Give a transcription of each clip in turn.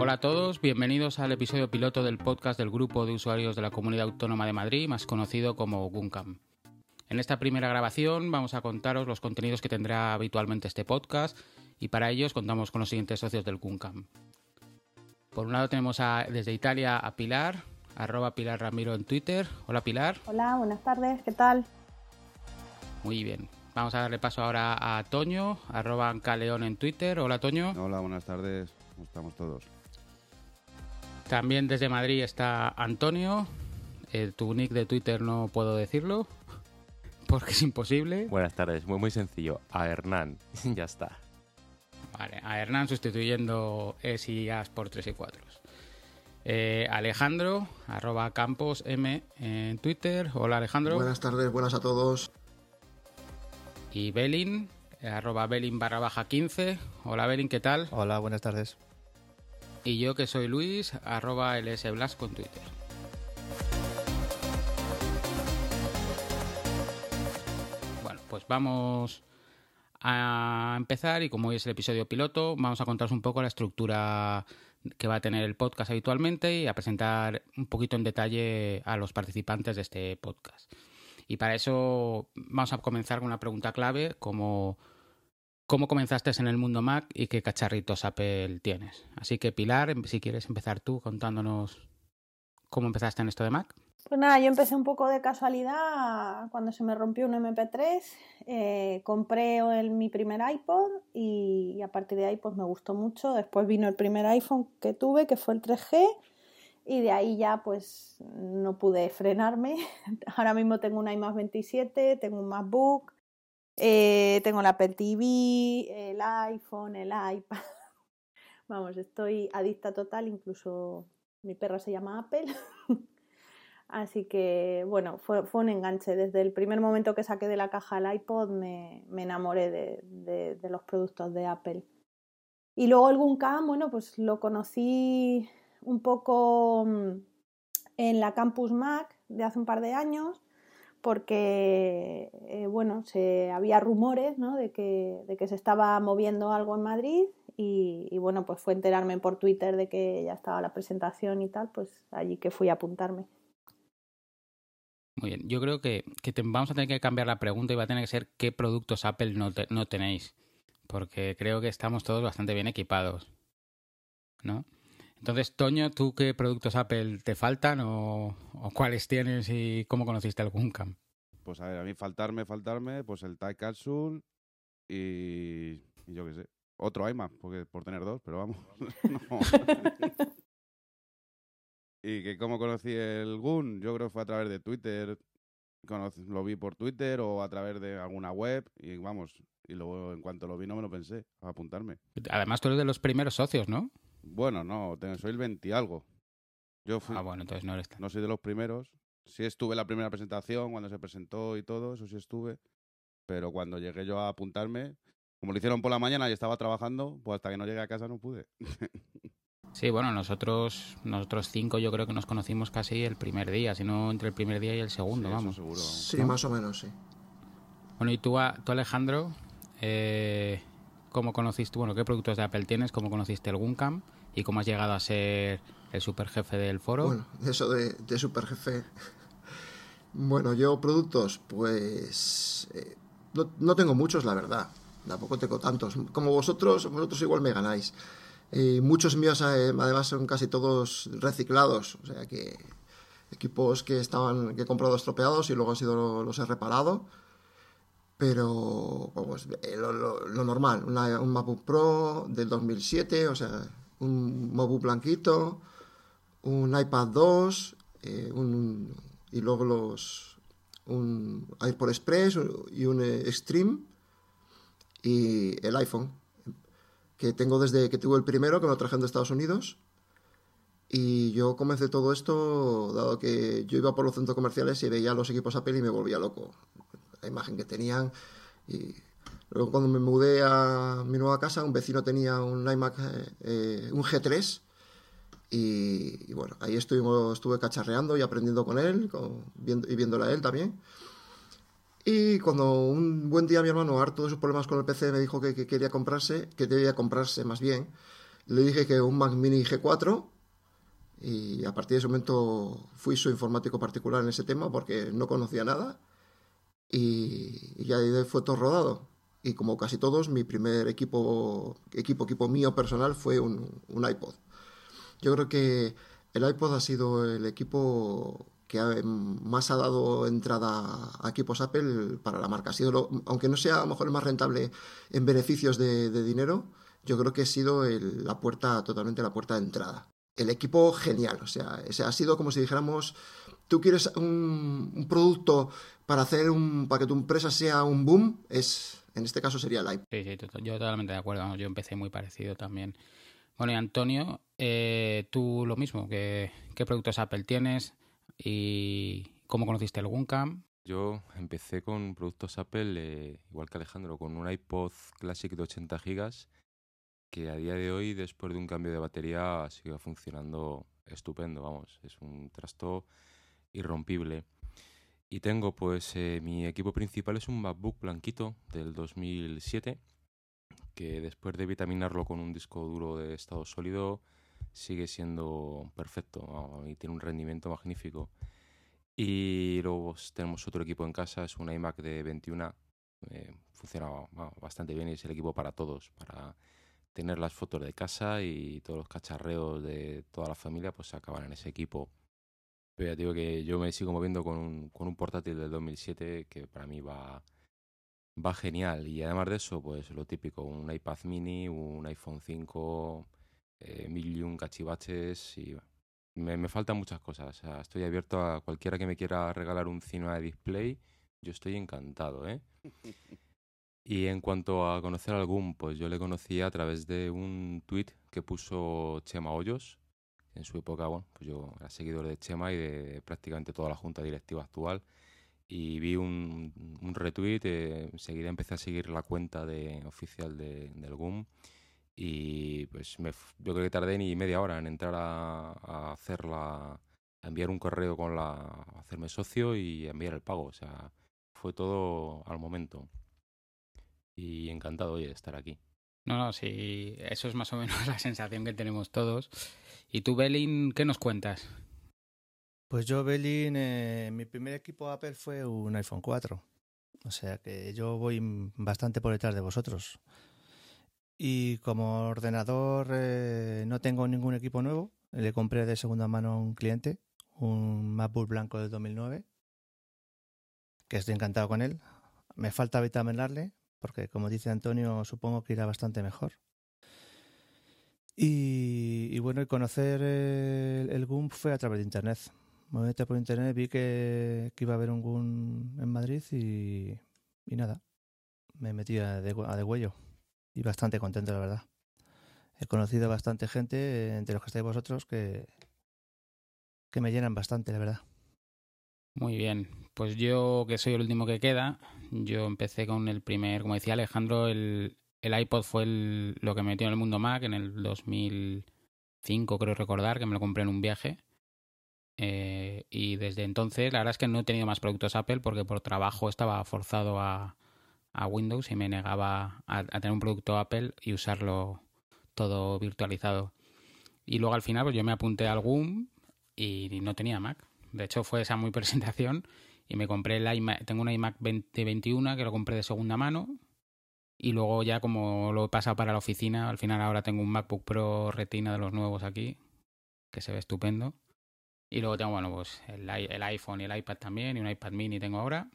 Hola a todos, bienvenidos al episodio piloto del podcast del grupo de usuarios de la Comunidad Autónoma de Madrid, más conocido como Guncam. En esta primera grabación vamos a contaros los contenidos que tendrá habitualmente este podcast y para ellos contamos con los siguientes socios del Guncam. Por un lado tenemos desde Italia a Pilar, arroba Pilar Ramiro en Twitter. Hola Pilar. Hola, buenas tardes, ¿qué tal? Muy bien. Vamos a darle paso ahora a Toño, arroba Caleón en Twitter. Hola Toño. Hola, buenas tardes. ¿Cómo estamos todos? También desde Madrid está Antonio. Eh, tu nick de Twitter no puedo decirlo porque es imposible. Buenas tardes, muy, muy sencillo. A Hernán, ya está. Vale, a Hernán sustituyendo es y as por 3 y 4. Eh, Alejandro, arroba Campos M en Twitter. Hola Alejandro. Buenas tardes, buenas a todos. Y Belin, arroba Belin barra baja 15. Hola Belin, ¿qué tal? Hola, buenas tardes. Y yo que soy Luis, arroba LS Blasco en Twitter. Bueno, pues vamos a empezar y como hoy es el episodio piloto, vamos a contaros un poco la estructura que va a tener el podcast habitualmente y a presentar un poquito en detalle a los participantes de este podcast. Y para eso vamos a comenzar con una pregunta clave como ¿cómo comenzaste en el mundo Mac y qué cacharritos Apple tienes? Así que Pilar, si quieres empezar tú contándonos cómo empezaste en esto de Mac. Pues nada, yo empecé un poco de casualidad cuando se me rompió un MP3, eh, compré el, mi primer iPod y, a partir de ahí pues me gustó mucho. Después vino el primer iPhone que tuve, que fue el 3G, y de ahí ya pues no pude frenarme. Ahora mismo tengo un iMac 27, tengo un MacBook, eh, tengo la Apple TV, el iPhone, el iPad. Vamos, estoy adicta total, incluso mi perro se llama Apple. Así que, bueno, fue, fue, un enganche. Desde el primer momento que saqué de la caja el iPod me, me enamoré de, de, de, los productos de Apple. Y luego el Guncam, bueno, pues lo conocí un poco mm, en la Campus Mac de hace un par de años porque, eh, bueno, se, había rumores ¿no? de, que, de que se estaba moviendo algo en Madrid y, y, bueno, pues fue enterarme por Twitter de que ya estaba la presentación y tal, pues allí que fui a apuntarme. Muy bien, yo creo que, que te, vamos a tener que cambiar la pregunta y va a tener que ser qué productos Apple no, te, no tenéis, porque creo que estamos todos bastante bien equipados, ¿no? Entonces, Toño, ¿tú qué productos Apple te faltan o, o cuáles tienes y cómo conociste el Guncam? Pues a ver, a mí faltarme, faltarme, pues el Time Capsule y, y yo qué sé, otro iMac, porque por tener dos, pero vamos. no. y que cómo conocí el Gun, yo creo que fue a través de Twitter, lo vi por Twitter o a través de alguna web y vamos, y luego en cuanto lo vi no me lo pensé, a apuntarme. Además tú eres de los primeros socios, ¿no? Bueno, no, soy el 20 y algo. Yo fui, ah, bueno, entonces no eres tan... No soy de los primeros. Sí estuve en la primera presentación, cuando se presentó y todo, eso sí estuve. Pero cuando llegué yo a apuntarme, como lo hicieron por la mañana y estaba trabajando, pues hasta que no llegué a casa no pude. sí, bueno, nosotros nosotros cinco yo creo que nos conocimos casi el primer día, si no entre el primer día y el segundo, sí, vamos. Seguro. Sí, ¿no? más o menos, sí. Bueno, y tú, tú Alejandro, eh, ¿cómo conociste, bueno, qué productos de Apple tienes? ¿Cómo conociste el Guncam? ¿Y cómo has llegado a ser el superjefe del foro? Bueno, eso de, de superjefe. Bueno, yo productos, pues eh, no, no, tengo muchos, la verdad. Tampoco tengo tantos. Como vosotros, vosotros igual me ganáis. Eh, muchos míos, eh, además, son casi todos reciclados. O sea que equipos que estaban que he comprado estropeados y luego han sido los he reparado. Pero vamos, lo, normal, un MacBook Pro del 2007, o sea, un MacBook blanquito, un iPad 2 eh, un, y luego los un iPod Express y un Extreme y el iPhone que tengo desde que tuve el primero que me lo trajeron de Estados Unidos y yo comencé todo esto dado que yo iba por los centros comerciales y veía los equipos Apple y me volvía loco la imagen que tenían y Luego cuando me mudé a mi nueva casa, un vecino tenía un iMac, eh, un G3, Y, bueno, ahí estuvimos, estuve cacharreando y aprendiendo con él viendo, y viéndole a él también. Y cuando un buen día mi hermano, harto de sus problemas con el PC, me dijo que, que quería comprarse, que debía comprarse más bien, le dije que un Mac Mini G4 y a partir de ese momento fui su informático particular en ese tema porque no conocía nada y, ya ahí fue todo rodado. Y como casi todos, mi primer equipo, equipo, equipo mío personal fue un, iPod. Yo creo que el iPod ha sido el equipo que más ha dado entrada a equipos Apple para la marca. Ha sido aunque no sea a lo mejor el más rentable en beneficios de, dinero, yo creo que ha sido la puerta, totalmente la puerta de entrada el equipo genial. O sea, ha sido como si dijéramos, tú quieres un, producto para hacer un, para que tu empresa sea un boom, es, en este caso sería Live. Sí, sí, yo totalmente de acuerdo. yo empecé muy parecido también. Bueno, y Antonio, eh, tú lo mismo, ¿qué, ¿qué productos Apple tienes y cómo conociste el Guncam? Yo empecé con productos Apple, eh, igual que Alejandro, con un iPod Classic de 80 gigas que a día de hoy, después de un cambio de batería, sigue funcionando estupendo, vamos, es un trasto irrompible. Y tengo, pues, eh, mi equipo principal es un MacBook blanquito del 2007, que después de vitaminarlo con un disco duro de estado sólido, sigue siendo perfecto y tiene un rendimiento magnífico. Y luego pues, tenemos otro equipo en casa, es un iMac de 21, eh, funciona bastante bien y es el equipo para todos, para tener las fotos de casa y todos los cacharreos de toda la familia pues se acaban en ese equipo. Pero ya digo que yo me sigo moviendo con un, con un portátil del 2007 que para mí va, va genial. Y además de eso, pues lo típico, un iPad mini, un iPhone 5, eh, mil y un cachivaches y me, me, faltan muchas cosas. estoy abierto a cualquiera que me quiera regalar un Cinema Display. Yo estoy encantado, ¿eh? Y en cuanto a conocer algún, pues yo le conocí a través de un tweet que puso Chema Hoyos. En su época, bueno, pues yo era seguidor de Chema y de prácticamente toda la junta directiva actual. Y vi un, un retweet, eh, enseguida empecé a seguir la cuenta de, oficial de, del GUM. Y pues me, yo creo que tardé ni media hora en entrar a, a hacerla, a enviar un correo con la, a hacerme socio y enviar el pago. O sea, fue todo al momento y encantado de estar aquí. No, no, sí, eso es más o menos la sensación que tenemos todos. ¿Y tú, Belin, qué nos cuentas? Pues yo, Belin, eh, mi primer equipo Apple fue un iPhone 4. O sea que yo voy bastante por detrás de vosotros. Y como ordenador eh, no tengo ningún equipo nuevo. Le compré de segunda mano a un cliente, un MacBook blanco del 2009, que estoy encantado con él. Me falta vitaminarle, porque como dice Antonio, supongo que irá bastante mejor. Y, bueno, y conocer el, el, fue a través de Internet. Me metí por Internet, vi que, iba a haber un GUM en Madrid y, nada, me metí a de, a de huello. Y bastante contento, la verdad. He conocido bastante gente, entre los que estáis vosotros, que, que me llenan bastante, la verdad. Muy bien, pues yo que soy el último que queda, yo empecé con el primer, como decía Alejandro, el, el iPod fue lo que me metió en el mundo Mac en el 2005, creo recordar, que me lo compré en un viaje. Eh, y desde entonces, la verdad es que no he tenido más productos Apple porque por trabajo estaba forzado a, a Windows y me negaba a, tener un producto Apple y usarlo todo virtualizado. Y luego al final, pues yo me apunté a algún y no tenía Mac. De hecho, fue esa muy presentación y me compré el iMac, tengo un iMac 2021 que lo compré de segunda mano y luego ya como lo he pasado para la oficina, al final ahora tengo un MacBook Pro Retina de los nuevos aquí, que se ve estupendo. Y luego tengo, bueno, pues el, el iPhone y el iPad también, y un iPad mini tengo ahora.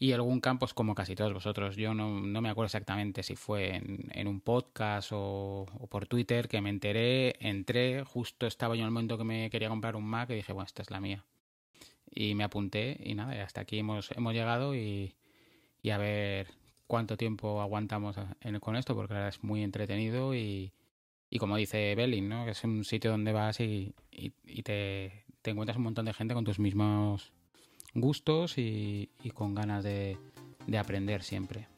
Y algún campo, pues como casi todos vosotros. Yo no, no me acuerdo exactamente si fue en, en un podcast o, o, por Twitter que me enteré, entré, justo estaba yo en el momento que me quería comprar un Mac y dije, bueno, esta es la mía y me apunté y nada, hasta aquí hemos, hemos llegado y, y a ver cuánto tiempo aguantamos con esto, porque verdad es muy entretenido y, y como dice Belling, ¿no? que es un sitio donde vas y, y, y te, te, encuentras un montón de gente con tus mismos gustos y, con ganas de, de aprender siempre.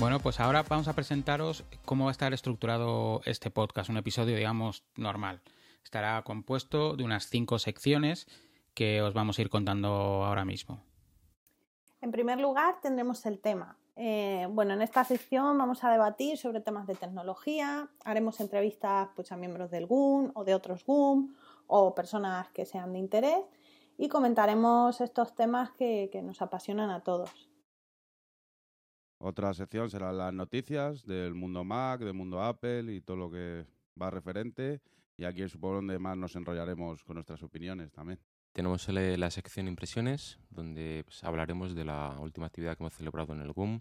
Bueno, pues ahora vamos a presentaros cómo va a estar estructurado este podcast, un episodio, digamos, normal. Estará compuesto de unas cinco secciones que os vamos a ir contando ahora mismo. En primer lugar, tendremos el tema, eh, bueno, en esta sección vamos a debatir sobre temas de tecnología, haremos entrevistas pues, a miembros del GUM o de otros GUM o personas que sean de interés y comentaremos estos temas que, que nos apasionan a todos. Otra sección serán las noticias del mundo Mac, del mundo Apple y todo lo que va referente. Y aquí supongo donde más nos enrollaremos con nuestras opiniones también. Tenemos la sección impresiones, donde pues, hablaremos de la última actividad que hemos celebrado en el GUM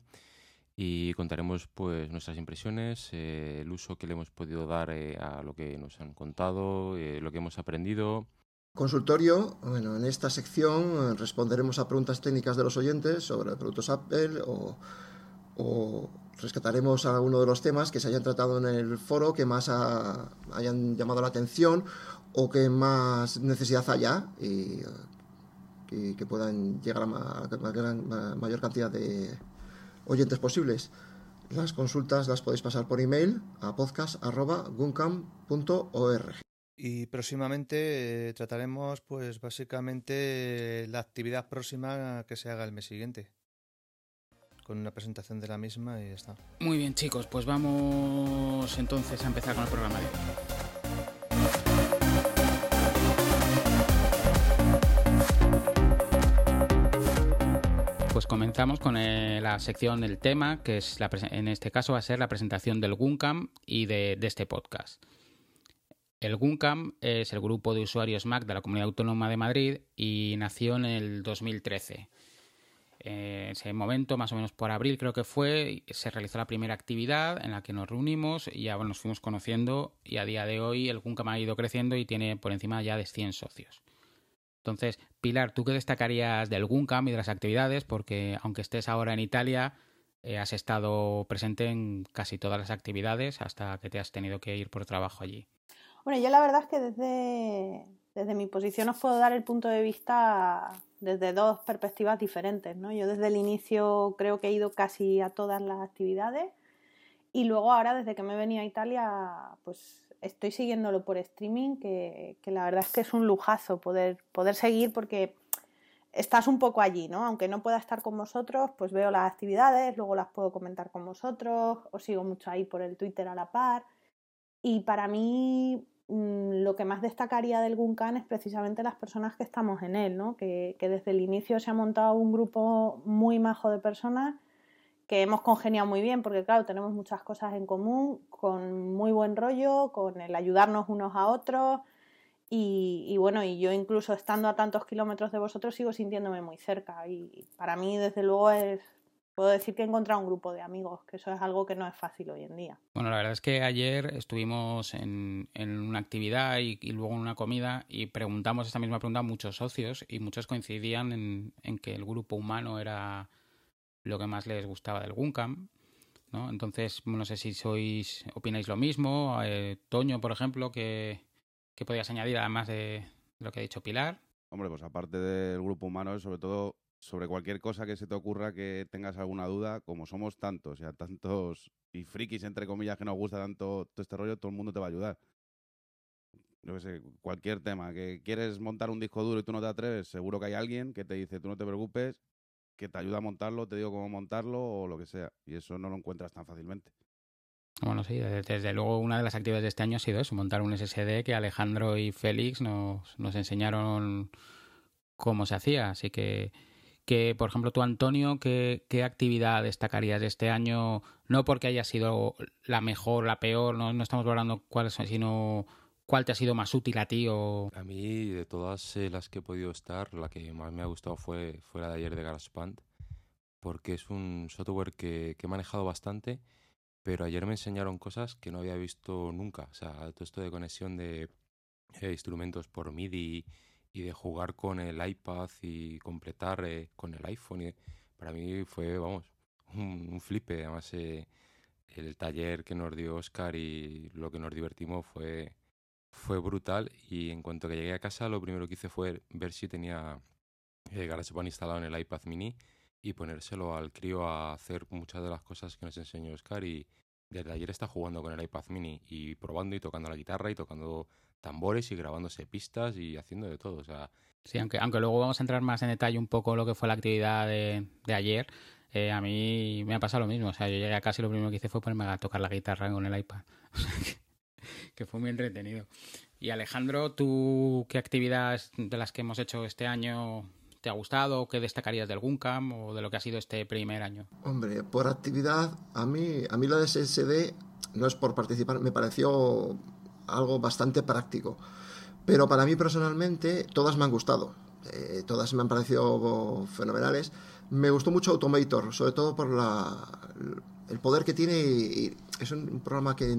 y contaremos pues nuestras impresiones, eh, el uso que le hemos podido dar eh, a lo que nos han contado, eh, lo que hemos aprendido. Consultorio, bueno, en esta sección responderemos a preguntas técnicas de los oyentes sobre productos Apple o, o rescataremos alguno de los temas que se hayan tratado en el foro que más hayan llamado la atención o que más necesidad haya y, que puedan llegar a, la mayor cantidad de oyentes posibles. Las consultas las podéis pasar por email a podcast.guncam.org. Y próximamente eh, trataremos, pues básicamente, la actividad próxima que se haga el mes siguiente. Con una presentación de la misma y ya está. Muy bien, chicos, pues vamos entonces a empezar con el programa de hoy. Comenzamos con eh, la sección del tema, que es en este caso va a ser la presentación del GUNCAM y de, este podcast. El GUNCAM es el grupo de usuarios Mac de la Comunidad Autónoma de Madrid y nació en el 2013. En ese momento, más o menos por abril creo que fue, se realizó la primera actividad en la que nos reunimos y ya nos fuimos conociendo y a día de hoy el GUNCAM ha ido creciendo y tiene por encima ya de 100 socios. Entonces, Pilar, ¿tú qué destacarías del GUNCAM y de las actividades? Porque aunque estés ahora en Italia, eh, has estado presente en casi todas las actividades hasta que te has tenido que ir por trabajo allí. Bueno, yo la verdad es que desde, desde mi posición os puedo dar el punto de vista desde dos perspectivas diferentes. ¿no? Yo desde el inicio creo que he ido casi a todas las actividades y luego ahora desde que me venía a Italia pues estoy siguiéndolo por streaming, que, la verdad es que es un lujazo poder, poder seguir porque estás un poco allí, ¿no? Aunque no pueda estar con vosotros, pues veo las actividades, luego las puedo comentar con vosotros, os sigo mucho ahí por el Twitter a la par. Y para mí mm, lo que más destacaría del Guncan es precisamente las personas que estamos en él, ¿no? Que, que desde el inicio se ha montado un grupo muy majo de personas que hemos congeniado muy bien, porque claro, tenemos muchas cosas en común, con muy buen rollo, con el ayudarnos unos a otros. Y, bueno, y yo incluso estando a tantos kilómetros de vosotros sigo sintiéndome muy cerca. Y para mí, desde luego, es, puedo decir que he encontrado un grupo de amigos, que eso es algo que no es fácil hoy en día. Bueno, la verdad es que ayer estuvimos en, una actividad y, luego en una comida y preguntamos esta misma pregunta a muchos socios y muchos coincidían en, en que el grupo humano era lo que más les gustaba del Guncam. ¿no? Entonces, no sé si sois, opináis lo mismo. Eh, Toño, por ejemplo, ¿qué, ¿qué podías añadir además de lo que ha dicho Pilar? Hombre, pues aparte del grupo humano, sobre todo sobre cualquier cosa que se te ocurra que tengas alguna duda, como somos tantos, ya tantos y frikis, entre comillas, que nos gusta tanto todo este rollo, todo el mundo te va a ayudar. Yo qué sé, cualquier tema, que quieres montar un disco duro y tú no te atreves, seguro que hay alguien que te dice, tú no te preocupes, que te ayuda a montarlo, te digo cómo montarlo o lo que sea. Y eso no lo encuentras tan fácilmente. Bueno, sí, desde, luego una de las actividades de este año ha sido eso, montar un SSD que Alejandro y Félix nos, nos enseñaron cómo se hacía. Así que, que por ejemplo, tú, Antonio, ¿qué, ¿qué actividad destacarías de este año? No porque haya sido la mejor, la peor, no, no estamos hablando cuál, sino ¿Cuál te ha sido más útil a ti? O... A mí, de todas eh, las que he podido estar, la que más me ha gustado fue, fue la de ayer de GarageBand, porque es un software que, he manejado bastante, pero ayer me enseñaron cosas que no había visto nunca. O sea, todo esto de conexión de eh, instrumentos por MIDI y de jugar con el iPad y completar eh, con el iPhone. Para mí fue, vamos, un, un flipe. Además, el taller que nos dio Oscar y lo que nos divertimos fue fue brutal y en cuanto que llegué a casa lo primero que hice fue ver si tenía eh, GarageBand instalado en el iPad mini y ponérselo al crío a hacer muchas de las cosas que nos enseñó Oscar y desde ayer está jugando con el iPad mini y probando y tocando la guitarra y tocando tambores y grabándose pistas y haciendo de todo. O sea, Sí, aunque, aunque luego vamos a entrar más en detalle un poco lo que fue la actividad de, de ayer, eh, a mí me ha pasado lo mismo. O sea, yo llegué a casa y lo primero que hice fue ponerme a tocar la guitarra con el iPad. Que fue muy entretenido. Y Alejandro, ¿tú qué actividades de las que hemos hecho este año te ha gustado? ¿Qué destacarías del Guncam o de lo que ha sido este primer año? Hombre, por actividad, a mí, a mí la de SSD no es por participar, me pareció algo bastante práctico. Pero para mí personalmente, todas me han gustado. Eh, todas me han parecido fenomenales. Me gustó mucho Automator, sobre todo por la, el poder que tiene. Y es un programa que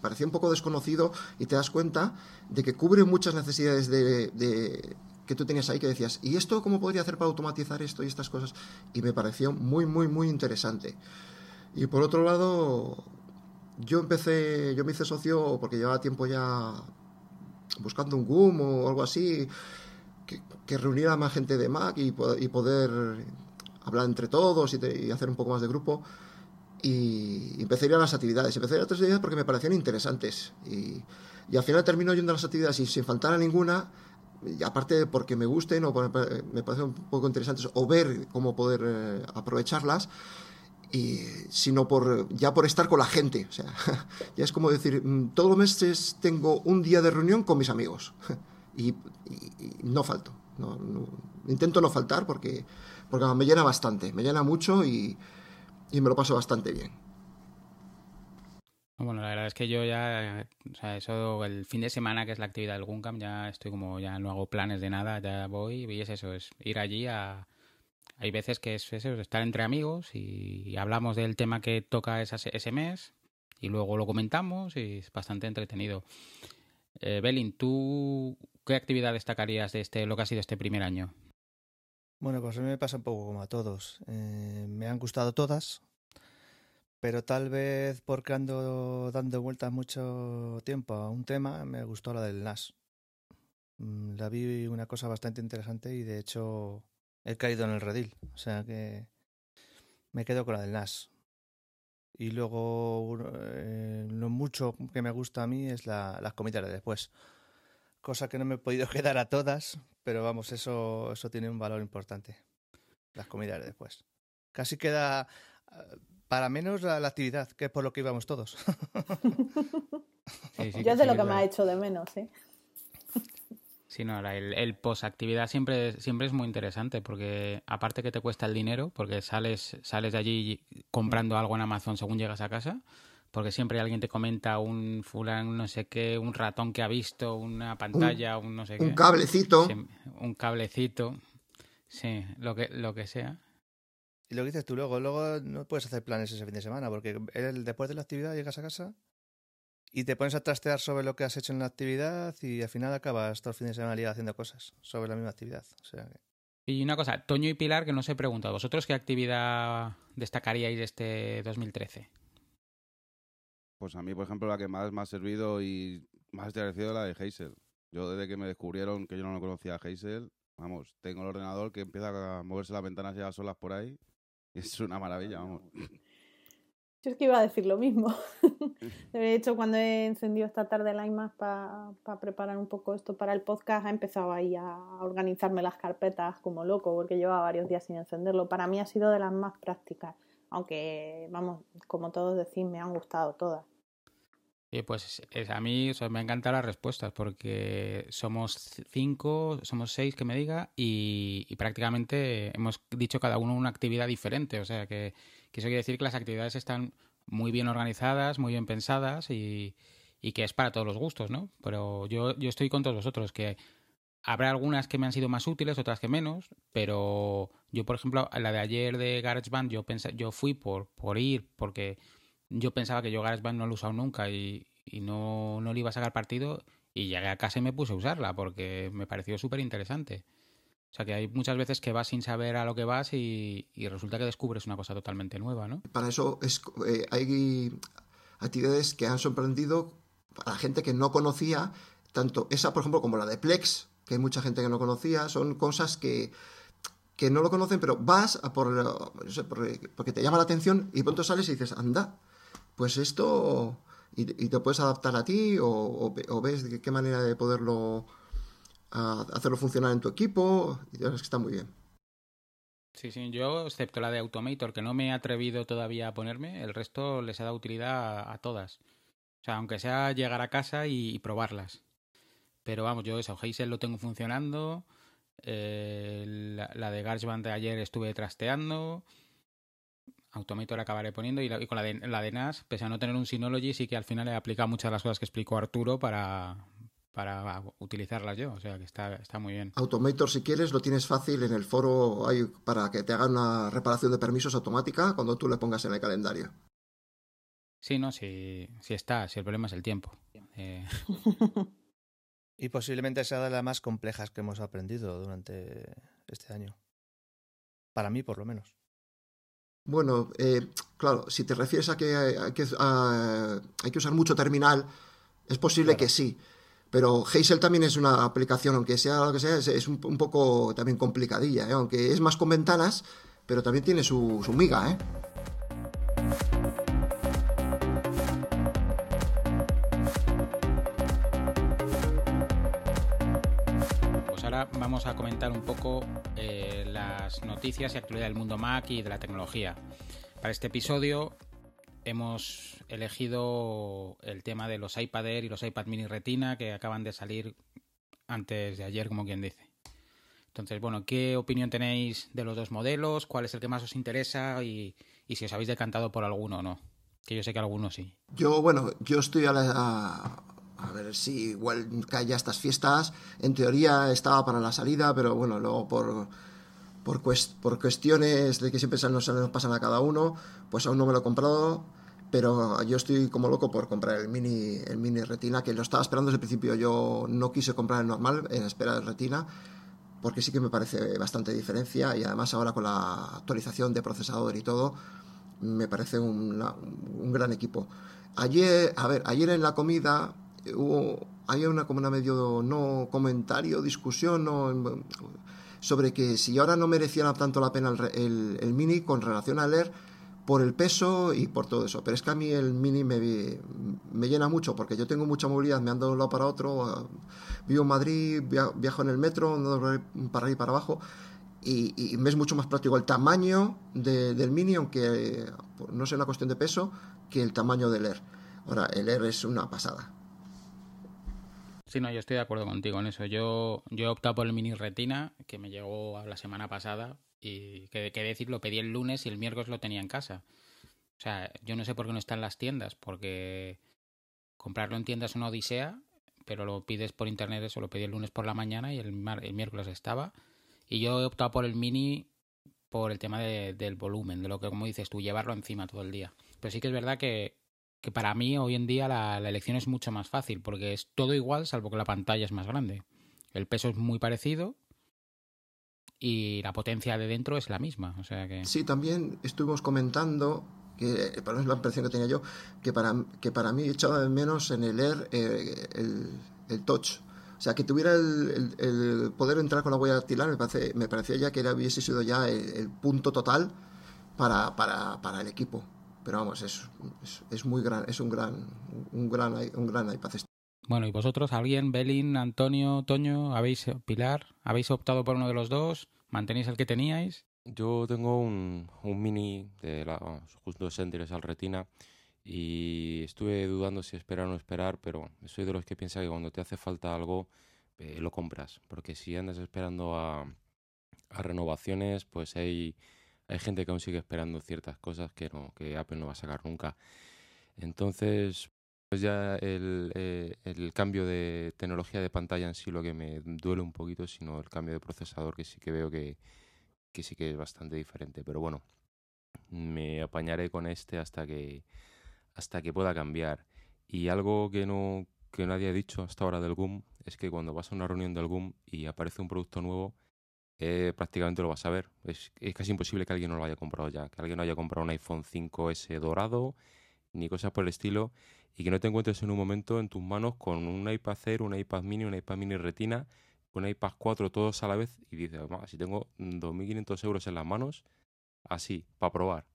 parecía un poco desconocido y te das cuenta de que cubre muchas necesidades de, que tú tenías ahí que decías, ¿y esto cómo podría hacer para automatizar esto y estas cosas? Y me pareció muy, muy, muy interesante. Y por otro lado, yo empecé, yo me hice socio porque llevaba tiempo ya buscando un GUM o algo así, que, que reuniera más gente de Mac y, y poder hablar entre todos y, te, y, hacer un poco más de grupo. Y empecé a ir a las actividades. Empecé a ir a las actividades porque me parecían interesantes. Y, y al final termino yendo a las actividades y sin faltar a ninguna, y aparte porque me gusten o me parecen un poco interesantes o ver cómo poder eh, aprovecharlas y sino por ya por estar con la gente o sea ya es como decir mm, todos los meses tengo un día de reunión con mis amigos y, y no falto no, no, intento no faltar porque porque me llena bastante me llena mucho y, y me lo paso bastante bien bueno, la verdad es que yo ya, o sea, eso, el fin de semana que es la actividad del Guncam, ya estoy como, ya no hago planes de nada, ya voy y es eso, es ir allí a... Hay veces que es eso, estar entre amigos y, hablamos del tema que toca esa, ese mes y luego lo comentamos y es bastante entretenido. Eh, Belin, ¿tú qué actividad destacarías de este, lo que ha sido este primer año? Bueno, pues a mí me pasa un poco como a todos. Eh, me han gustado todas, pero tal vez porque ando dando vueltas mucho tiempo a un tema, me gustó la del NAS. Mm, La vi una cosa bastante interesante y de hecho he caído en el redil. O sea que me quedo con la del NAS. Y luego eh, lo mucho que me gusta a mí es la, las comidas de después. Cosa que no me he podido quedar a todas, pero vamos, eso, eso tiene un valor importante. Las comidas de después. Casi queda para menos la, la, actividad, que es por lo que íbamos todos. sí, sí, Yo es de sí, lo que me ha hecho de menos, ¿eh? Sí, no, el, el post-actividad siempre, siempre es muy interesante porque aparte que te cuesta el dinero, porque sales, sales de allí comprando algo en Amazon según llegas a casa, porque siempre alguien te comenta un fulano no sé qué, un ratón que ha visto, una pantalla, un, un no sé qué. Un cablecito. Sí, un cablecito, sí, lo que, lo que sea. Y lo que dices tú luego, luego no puedes hacer planes ese fin de semana, porque el, después de la actividad llegas a casa y te pones a trastear sobre lo que has hecho en la actividad y al final acabas todo el fin de semana liado haciendo cosas sobre la misma actividad. O sea que... Y una cosa, Toño y Pilar, que no os he preguntado, ¿vosotros qué actividad destacaríais de este 2013? Pues a mí, por ejemplo, la que más me ha servido y más agradecido es la de Hazel. Yo desde que me descubrieron que yo no lo conocía a Hazel, vamos, tengo el ordenador que empieza a moverse las ventanas ya solas por ahí. Y es una maravilla, vamos. Yo es que iba a decir lo mismo. De hecho, cuando he encendido esta tarde el iMac para pa preparar un poco esto para el podcast, he empezado ahí a organizarme las carpetas como loco, porque llevaba varios días sin encenderlo. Para mí ha sido de las más prácticas, aunque, vamos, como todos decís, me han gustado todas. Y pues es, a mí o me encantan las respuestas porque somos cinco, somos seis que me diga y, y, prácticamente hemos dicho cada uno una actividad diferente. O sea que, que, eso quiere decir que las actividades están muy bien organizadas, muy bien pensadas y, y que es para todos los gustos, ¿no? Pero yo, yo estoy con todos vosotros, que habrá algunas que me han sido más útiles, otras que menos, pero yo, por ejemplo, la de ayer de GarageBand, yo, pensé, yo fui por, por ir porque yo pensaba que yo GarageBand no lo he usado nunca y, y no, no le iba a sacar partido y llegué a casa y me puse a usarla porque me pareció súper interesante. O sea que hay muchas veces que vas sin saber a lo que vas y, y resulta que descubres una cosa totalmente nueva, ¿no? Para eso es, eh, hay actividades que han sorprendido a la gente que no conocía, tanto esa, por ejemplo, como la de Plex, que hay mucha gente que no conocía, son cosas que que no lo conocen, pero vas a por, porque te llama la atención y pronto sales y dices, anda, pues esto, y, te puedes adaptar a ti o, o ve- o ves de qué- manera de poderlo hacerlo funcionar en tu equipo, y es que está muy bien. Sí, sí, yo, excepto la de Automator, que no me he atrevido todavía a ponerme, el resto les ha dado utilidad a, todas. O sea, aunque sea llegar a casa y probarlas. Pero vamos, yo eso, Hazel lo tengo funcionando. eh, la, la de GarageBand de ayer estuve trasteando. Automator acabaré poniendo. Y, la- y con la de, la de NAS, pese a no tener un Synology, sí que al final he aplicado muchas de las cosas que explicó Arturo para, para utilizarlas yo. O sea, que está, está muy bien. Automator, si quieres, lo tienes fácil en el foro hay para que te hagan una reparación de permisos automática cuando tú le pongas en el calendario. Sí, no, sí, sí está. Si el problema es el tiempo. Eh, Y posiblemente sea de las más complejas que hemos aprendido durante este año. Para mí, por lo menos. Bueno, eh, claro, si te refieres a que hay, que a- hay que usar mucho terminal, es posible Claro. que sí. Pero Hazel también es una aplicación, aunque sea lo que sea, es, es un, un poco también complicadilla, ¿eh? aunque es más con ventanas, pero también tiene su, su miga, ¿eh? Vamos a comentar un poco eh, las noticias y actualidad del mundo Mac y de la tecnología. Para este episodio hemos elegido el tema de los iPad Air y los iPad mini Retina que acaban de salir antes de ayer, como quien dice. Entonces, bueno, ¿qué opinión tenéis de los dos modelos? ¿Cuál es el que más os interesa? Y, y si os habéis decantado por alguno o no. Que yo sé que algunos sí. Yo, bueno, yo estoy a la... A, ver si igual cae estas fiestas. En teoría estaba para la salida, pero bueno, luego por, por, por cuestiones de que siempre nos, nos pasan a cada uno, pues aún no me lo he comprado. Pero yo estoy como loco por comprar el mini, el mini retina, que lo estaba esperando desde el principio. Yo no quise comprar el normal en espera del retina, porque sí que me parece bastante diferencia. Y además ahora con la actualización de procesador y todo, me parece una- un gran equipo. Ayer, a ver, ayer en la comida hubo, había una como una medio no comentario, discusión, sobre que si ahora no merecía tanto la pena el, el- el mini con relación al Air por el peso y por todo eso. Pero es que a mí el mini me, me llena mucho porque yo tengo mucha movilidad, me ando de un lado para otro, eh, vivo en Madrid, via- viajo en el metro, ando para arriba y para abajo y, me es mucho más práctico el tamaño de- del Mini, aunque no sea una cuestión de peso, que el tamaño del Air. Ahora, el Air es una pasada. No, yo estoy de acuerdo contigo en eso. Yo, yo he optado por el mini retina, que me llegó la semana pasada, y que, que decir, lo pedí el lunes y el miércoles lo tenía en casa. O sea, yo no sé por qué no está en las tiendas, porque comprarlo en tiendas es una odisea, pero lo pides por internet, eso lo pedí el lunes por la mañana y el, mar- el miércoles estaba. Y yo he optado por el mini por el tema de- del volumen, de lo que, como dices tú, llevarlo encima todo el día. Pero sí que es verdad que, que para mí hoy en día la, elección es mucho más fácil, porque es todo igual, salvo que la pantalla es más grande. El peso es muy parecido y la potencia de dentro es la misma. O sea que. Sí, también estuvimos comentando, que para es la impresión que tenía yo, que para, que para mí echaba de menos en el Air eh, el, el touch. O sea, que tuviera el, el- el poder entrar con la huella dactilar, me, parece, me parecía ya que hubiese sido ya el punto total para, para, para el equipo. Pero vamos, es, es, es muy gran, es un gran, un gran, un gran iPad. Bueno, ¿y vosotros, alguien, Belin, Antonio, Toño, habéis, Pilar, habéis optado por uno de los dos? ¿Mantenéis el que teníais? Yo tengo un, un mini de la, vamos, justo Sentinels al Retina y estuve dudando si esperar o no esperar, pero soy de los que piensa que cuando te hace falta algo eh, lo compras, porque si andas esperando a, a renovaciones, pues hay, hay gente que aún sigue esperando ciertas cosas que, no, que Apple no va a sacar nunca. Entonces, pues ya el, eh, el cambio de tecnología de pantalla en sí lo que me duele un poquito, sino el cambio de procesador que sí que veo que, que sí que es bastante diferente. Pero bueno, me apañaré con este hasta que hasta que pueda cambiar. Y algo que no que nadie ha dicho hasta ahora del GUM es que cuando vas a una reunión del GUM y aparece un producto nuevo, eh, prácticamente lo vas a ver. Es, es casi imposible que alguien no lo haya comprado ya, que alguien no haya comprado un iPhone 5S dorado ni cosas por el estilo y que no te encuentres en un momento en tus manos con un iPad Air, un iPad mini, un iPad mini retina un iPad 4 todos a la vez y dices, si tengo 2.500 euros en las manos, así, para probar.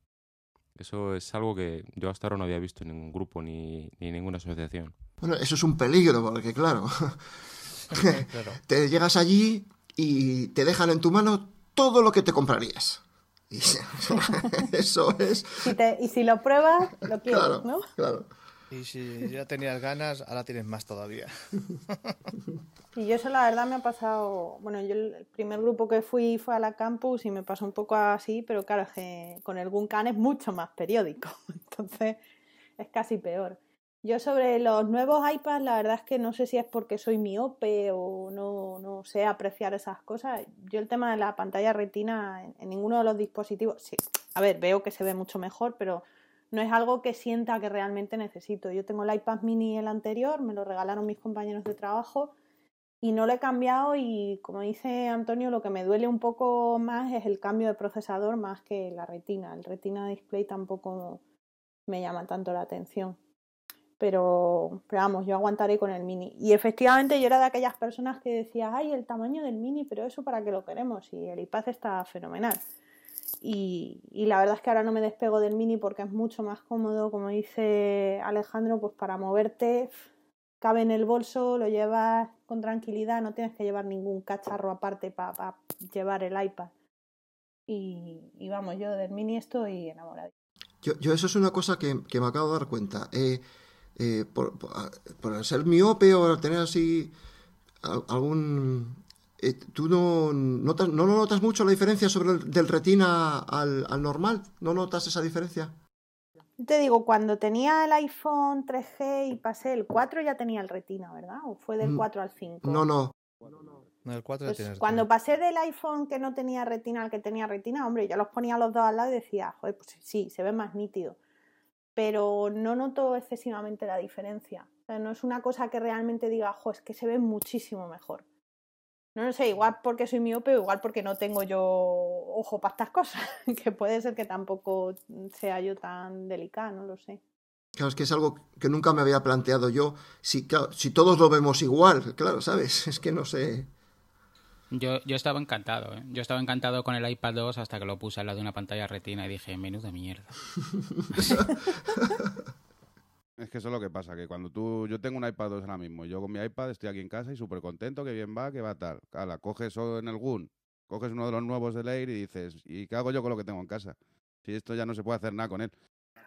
Eso es algo que yo hasta ahora no había visto en ningún grupo ni, ni en ninguna asociación. Bueno, eso es un peligro, porque claro, te llegas allí y te dejan en tu mano todo lo que te comprarías. Y eso es. y si lo pruebas, lo quieres, ¿no? Claro. Y si ya tenías ganas, ahora tienes más todavía. Y yo eso la verdad me ha pasado, bueno, yo el primer grupo que fui fue a la campus y me pasó un poco así, pero claro, es que con el Guncan es mucho más periódico, entonces es casi peor. Yo sobre los nuevos iPads, la verdad es que no sé si es porque soy miope o no, sé apreciar esas cosas. Yo el tema de la pantalla retina en, ninguno de los dispositivos, sí, a ver, veo que se ve mucho mejor, pero no es algo que sienta que realmente necesito. Yo tengo el iPad mini el anterior, me lo regalaron mis compañeros de trabajo y no lo he cambiado y como dice Antonio, lo que me duele un poco más es el cambio de procesador más que la retina. El retina display tampoco me llama tanto la atención pero, pero vamos, yo aguantaré con el mini. Y efectivamente yo era de aquellas personas que decía, ay, el tamaño del mini, pero eso para qué lo queremos. Y el iPad está fenomenal. Y, y, la verdad es que ahora no me despego del mini porque es mucho más cómodo, como dice Alejandro, pues para moverte, cabe en el bolso, lo llevas con tranquilidad, no tienes que llevar ningún cacharro aparte para llevar el iPad. Y, vamos, yo del mini estoy enamorada. Yo, yo eso es una cosa que, que me acabo de dar cuenta. Eh, eh, por, por, ser miope o tener así algún... Eh, ¿Tú no notas, no notas mucho la diferencia sobre el, del retina al, al normal? ¿No notas esa diferencia? Te digo, cuando tenía el iPhone 3G y pasé el 4 ya tenía el retina, ¿verdad? ¿O fue del 4 mm, al 5? No, no. no el 4 pues cuando pasé del iPhone que no tenía retina al que tenía retina, hombre, yo los ponía los dos al lado y decía, joder, pues sí, se ve más nítido pero no noto excesivamente la diferencia. no es una cosa que realmente diga, jo, es que se ve muchísimo mejor. No lo sé, igual porque soy miope o igual porque no tengo yo ojo para estas cosas, que puede ser que tampoco sea yo tan delicada, no lo sé. Claro, es que es algo que nunca me había planteado yo. Si, si todos lo vemos igual, claro, ¿sabes? Es que no sé. Yo, yo estaba encantado, ¿eh? Yo estaba encantado con el iPad 2 hasta que lo puse al lado de una pantalla retina y dije, menuda mierda. es que eso es lo que pasa, que cuando tú... Yo tengo un iPad 2 ahora mismo, yo con mi iPad estoy aquí en casa y súper contento, que bien va, que va tal. la coges en el GUN, coges uno de los nuevos de Air y dices, ¿y qué hago yo con lo que tengo en casa? Si esto ya no se puede hacer nada con él.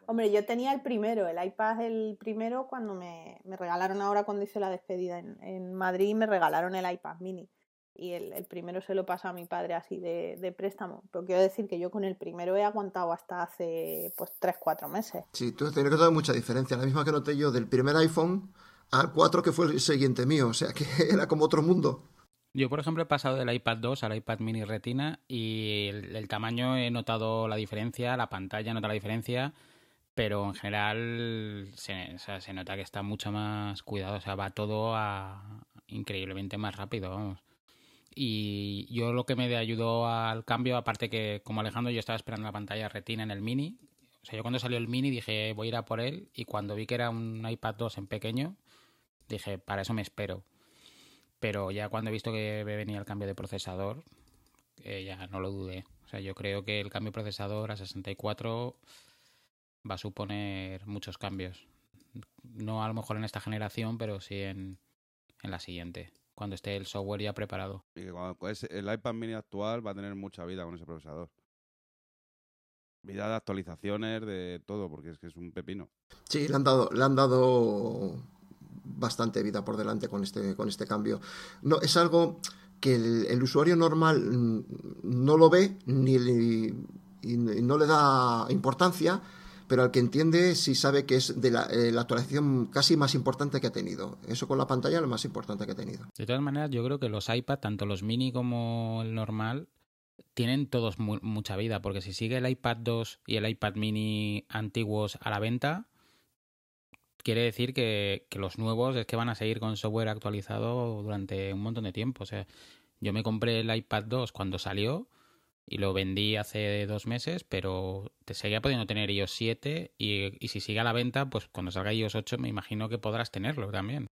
Hombre, yo tenía el primero, el iPad el primero cuando me, me regalaron ahora cuando hice la despedida en, en Madrid, me regalaron el iPad mini y el, primero se lo pasa a mi padre así de, de, préstamo. Pero quiero decir que yo con el primero he aguantado hasta hace pues 3-4 meses. Sí, tú tienes que tener mucha diferencia. La misma que noté yo del primer iPhone al 4 que fue el siguiente mío. O sea que era como otro mundo. Yo, por ejemplo, he pasado del iPad 2 al iPad mini retina y el, tamaño he notado la diferencia, la pantalla nota la diferencia, pero en general se, se nota que está mucho más cuidado, o sea, va todo a, increíblemente más rápido, vamos. Y yo lo que me ayudó al cambio, aparte que como Alejandro yo estaba esperando la pantalla retina en el mini, o sea, yo cuando salió el mini dije voy a ir a por él y cuando vi que era un iPad 2 en pequeño, dije para eso me espero. Pero ya cuando he visto que venía el cambio de procesador, eh, ya no lo dudé. O sea, yo creo que el cambio de procesador a 64 va a suponer muchos cambios. No a lo mejor en esta generación, pero sí en, en la siguiente cuando esté el software ya preparado. Y que cuando el iPad mini actual va a tener mucha vida con ese procesador. Vida de actualizaciones, de todo, porque es que es un pepino. Sí, le han dado, le han dado bastante vida por delante con este, con este cambio. No, es algo que el, usuario normal mm, no lo ve ni, y no le da importancia pero al que entiende sí sabe que es de eh, la, actualización casi más importante que ha tenido. Eso con la pantalla lo más importante que ha tenido. De todas maneras, yo creo que los iPad, tanto los mini como el normal, tienen todos mucha vida, porque si sigue el iPad 2 y el iPad mini antiguos a la venta, quiere decir que, que, los nuevos es que van a seguir con software actualizado durante un montón de tiempo. O sea, yo me compré el iPad 2 cuando salió y lo vendí hace dos meses, pero te seguía pudiendo tener iOS 7 y, y si sigue a la venta, pues cuando salga iOS 8 me imagino que podrás tenerlo también.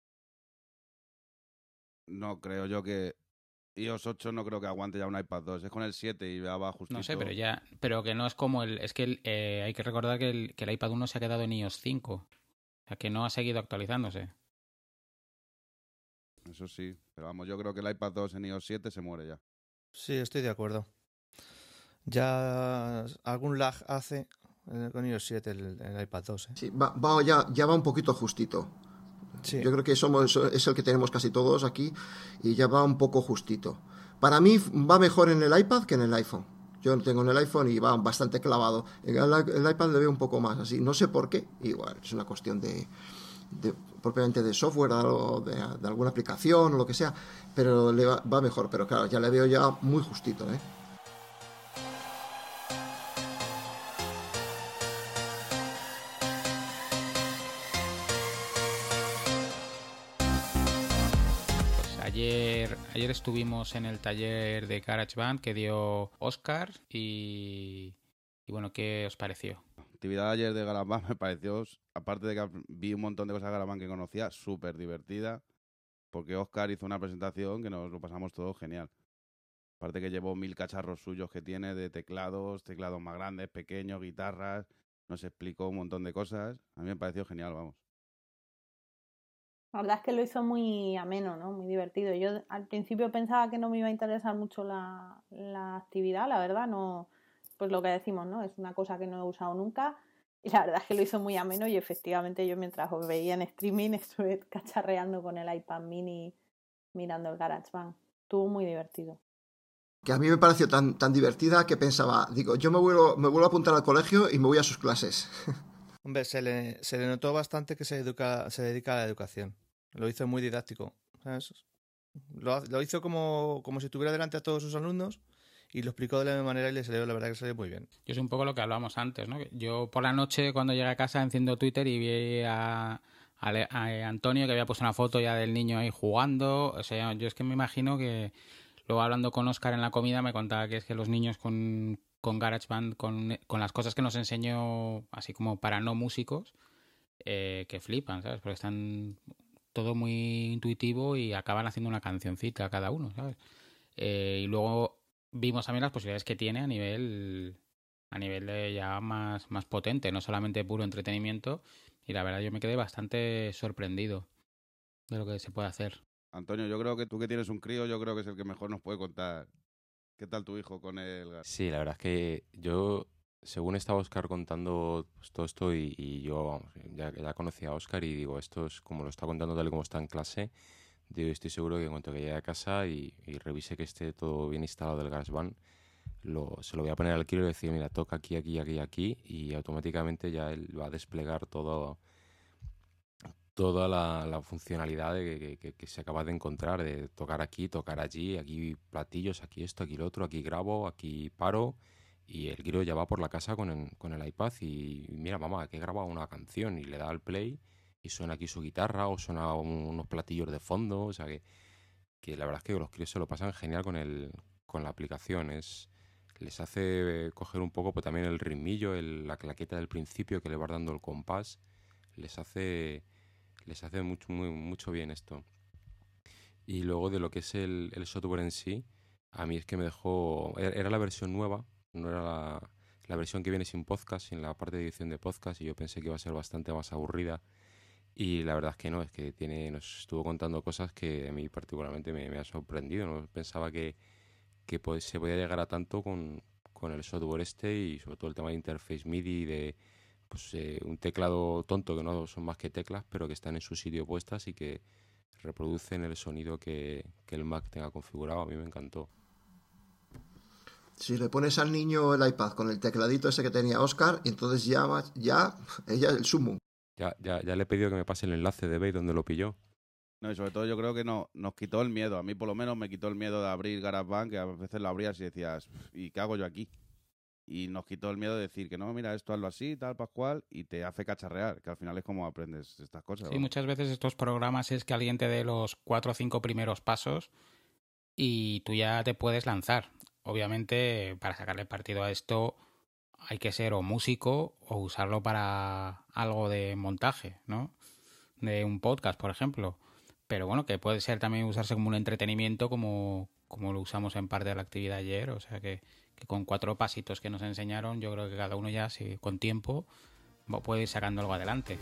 No creo yo que iOS 8 no creo que aguante ya un iPad 2. Es con el 7 y ya va justito. No sé, pero ya, pero que no es como el, es que el, eh, hay que recordar que el, que el iPad 1 se ha quedado en iOS 5, o sea que no ha seguido actualizándose. Eso sí, pero vamos, yo creo que el iPad 2 en iOS 7 se muere ya. Sí, estoy de acuerdo. Ya algún lag hace con iOS 7 el, el iPad 2. ¿eh? Sí, va, va ya, ya va un poquito justito. Sí. Yo creo que somos, es el que tenemos casi todos aquí y ya va un poco justito. Para mí va mejor en el iPad que en el iPhone. Yo lo tengo en el iPhone y va bastante clavado. En el, el iPad le veo un poco más así. No sé por qué. Igual, es una cuestión de, de propiamente de software o de, de, alguna aplicación o lo que sea. Pero le va, va, mejor. Pero claro, ya le veo ya muy justito, ¿eh? Ayer, estuvimos en el taller de GarageBand que dio Oscar y, bueno, ¿qué os pareció? Actividad ayer de GarageBand me pareció, aparte de que vi un montón de cosas de GarageBand que conocía, súper divertida, porque Oscar hizo una presentación que nos lo pasamos todo genial. Aparte que llevó mil cacharros suyos que tiene de teclados, teclados más grandes, pequeños, guitarras, nos explicó un montón de cosas. A mí me pareció genial, vamos. La verdad es que lo hizo muy ameno, ¿no? Muy divertido. Yo al principio pensaba que no me iba a interesar mucho la, la, actividad, la verdad, no, pues lo que decimos, ¿no? Es una cosa que no he usado nunca. Y la verdad es que lo hizo muy ameno y efectivamente yo mientras os veía en streaming estuve cacharreando con el iPad mini mirando el GarageBand. Estuvo muy divertido. Que a mí me pareció tan, tan divertida que pensaba, digo, yo me vuelvo, me vuelvo a apuntar al colegio y me voy a sus clases. Hombre, se le, se le notó bastante que se, educa, se dedica a la educación. Lo hizo muy didáctico. Lo, hizo como, como si estuviera delante a todos sus alumnos y lo explicó de la misma manera y le salió, la verdad que salió muy bien. Yo es un poco lo que hablábamos antes, ¿no? Yo por la noche cuando llegué a casa enciendo Twitter y vi a Antonio que había puesto una foto ya del niño ahí jugando. O sea, yo es que me imagino que luego hablando con Oscar en la comida me contaba que es que los niños con, con GarageBand, con, con las cosas que nos enseñó así como para no músicos, eh, que flipan, ¿sabes? Porque están todo muy intuitivo y acaban haciendo una cancioncita cada uno, ¿sabes? Eh, y luego vimos también las posibilidades que tiene a nivel a nivel de ya más, más potente, no solamente puro entretenimiento. Y la verdad yo me quedé bastante sorprendido de lo que se puede hacer. Antonio, yo creo que tú que tienes un crío, yo creo que es el que mejor nos puede contar qué tal tu hijo con el... Sí, la verdad es que yo según estaba Oscar contando pues, todo esto y, yo ya, ya, conocía a Oscar y digo, esto es como lo está contando tal y como está en clase, digo, estoy seguro que en cuanto llegue a casa y, revise que esté todo bien instalado del GarageBand, lo, se lo voy a poner al kilo y decir, mira, toca aquí, aquí, aquí, aquí y automáticamente ya él va a desplegar todo toda la, funcionalidad de que, que, que, se acaba de encontrar, de tocar aquí, tocar allí, aquí platillos, aquí esto, aquí lo otro, aquí grabo, aquí paro y el Giro ya va por la casa con el, con el iPad y mira, mamá, que he grabado una canción y le da al play y suena aquí su guitarra o suena un, unos platillos de fondo, o sea que, que la verdad es que los críos se lo pasan genial con, el, con la aplicación, es, les hace coger un poco pues, también el ritmillo, la claqueta del principio que le va dando el compás, les hace, les hace mucho, muy, mucho bien esto. Y luego de lo que es el, el software en sí, a mí es que me dejó, era la versión nueva, no era la, versión que viene sin podcast, sin la parte de edición de podcast, y yo pensé que iba a ser bastante más aburrida. Y la verdad es que no, es que tiene, nos estuvo contando cosas que a mí particularmente me, ha sorprendido. No pensaba que, se podía llegar a tanto con, el software este y sobre todo el tema de interface MIDI, de pues, eh, un teclado tonto que no son más que teclas, pero que están en su sitio puestas y que reproducen el sonido que, que el Mac tenga configurado. A mí me encantó. Si le pones al niño el iPad con el tecladito ese que tenía Oscar, entonces ya, ya ella es el sumo. Ya, ya, ya le he pedido que me pase el enlace de Bay donde lo pilló. No, y sobre todo yo creo que no, nos quitó el miedo. A mí por lo menos me quitó el miedo de abrir GarageBand, que a veces lo abrías y decías, ¿y qué hago yo aquí? Y nos quitó el miedo de decir que no, mira, esto hazlo así, tal, pascual, y te hace cacharrear, que al final es como aprendes estas cosas. Sí, muchas veces estos programas es que alguien te dé los cuatro o cinco primeros pasos y tú ya te puedes lanzar obviamente para sacarle partido a esto hay que ser o músico o usarlo para algo de montaje, ¿no? De un podcast, por ejemplo. Pero bueno, que puede ser también usarse como un entretenimiento como, como lo usamos en parte de la actividad ayer, o sea que, que con cuatro pasitos que nos enseñaron, yo creo que cada uno ya, si, con tiempo, puede ir sacando algo adelante.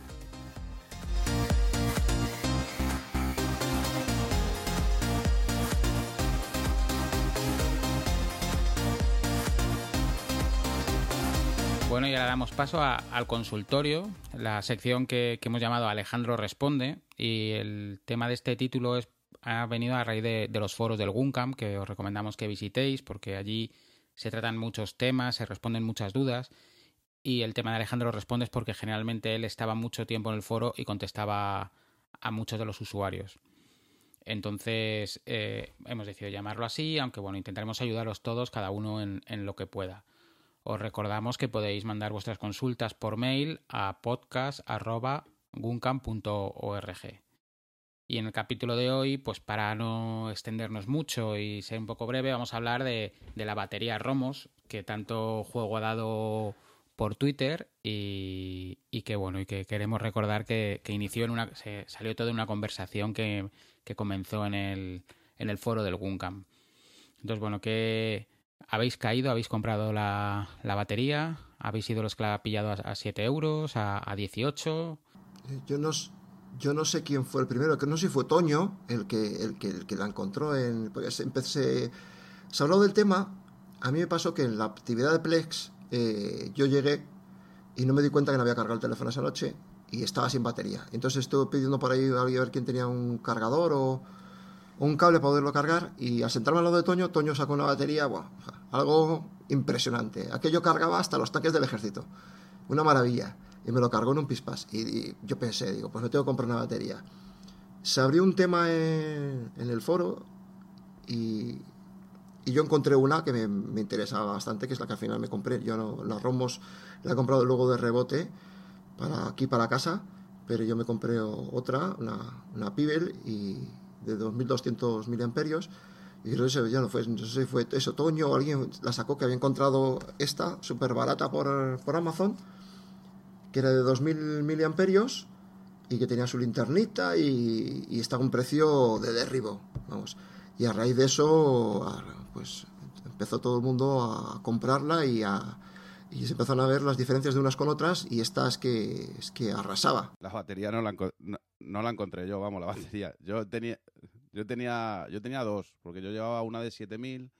Bueno, y ahora damos paso al consultorio, la sección que, hemos llamado Alejandro Responde. Y el tema de este título ha venido a raíz de, los foros del Guncam, que os recomendamos que visitéis, porque allí se tratan muchos temas, se responden muchas dudas. Y el tema de Alejandro Responde es porque generalmente él estaba mucho tiempo en el foro y contestaba a muchos de los usuarios. Entonces eh, hemos decidido llamarlo así, aunque bueno, intentaremos ayudaros todos, cada uno en lo que pueda. Os recordamos que podéis mandar vuestras consultas por mail a podcast.guncam.org. Y en el capítulo de hoy, pues para no extendernos mucho y ser un poco breve, vamos a hablar de, la batería Romos, que tanto juego ha dado por Twitter y, que bueno, y que queremos recordar que, inició en una, se salió todo de una conversación que, comenzó en el, en el foro del Guncam. Entonces, bueno, que habéis caído, habéis comprado la, batería, habéis sido los que la ha pillado a, 7 euros, a, 18. Eh, yo no, yo no sé quién fue el primero, que no sé si fue Toño el que, el que, el que la encontró. En, se, empecé, se habló del tema. A mí me pasó que en la actividad de Plex eh, yo llegué y no me di cuenta que no había cargado el teléfono esa noche y estaba sin batería. Entonces estuve pidiendo por ahí a ver quién tenía un cargador o un cable para poderlo cargar y al sentarme al lado de Toño, Toño sacó una batería, bueno, algo impresionante. Aquello cargaba hasta los tanques del ejército. Una maravilla. Y me lo cargó en un pispas. Y, yo pensé, digo, pues me tengo que comprar una batería. Se abrió un tema en, el foro y, yo encontré una que me, interesaba bastante, que es la que al final me compré. Yo no, la Romos la he comprado luego de rebote para aquí para casa, pero yo me compré otra, una, una Pibel y de 2200 miliamperios y creo que ya no fue, no sé si fue eso, otoño alguien la sacó que había encontrado esta súper barata por, por, Amazon, que era de 2000 miliamperios y que tenía su linternita y, y estaba a un precio de derribo, vamos. Y a raíz de eso, pues empezó todo el mundo a comprarla y a, y se empezaron a ver las diferencias de unas con otras y esta es que, es que arrasaba. La batería no la, no, la encontré yo, vamos, la batería. Yo tenía, yo tenía, yo tenía dos, porque yo llevaba una de 7000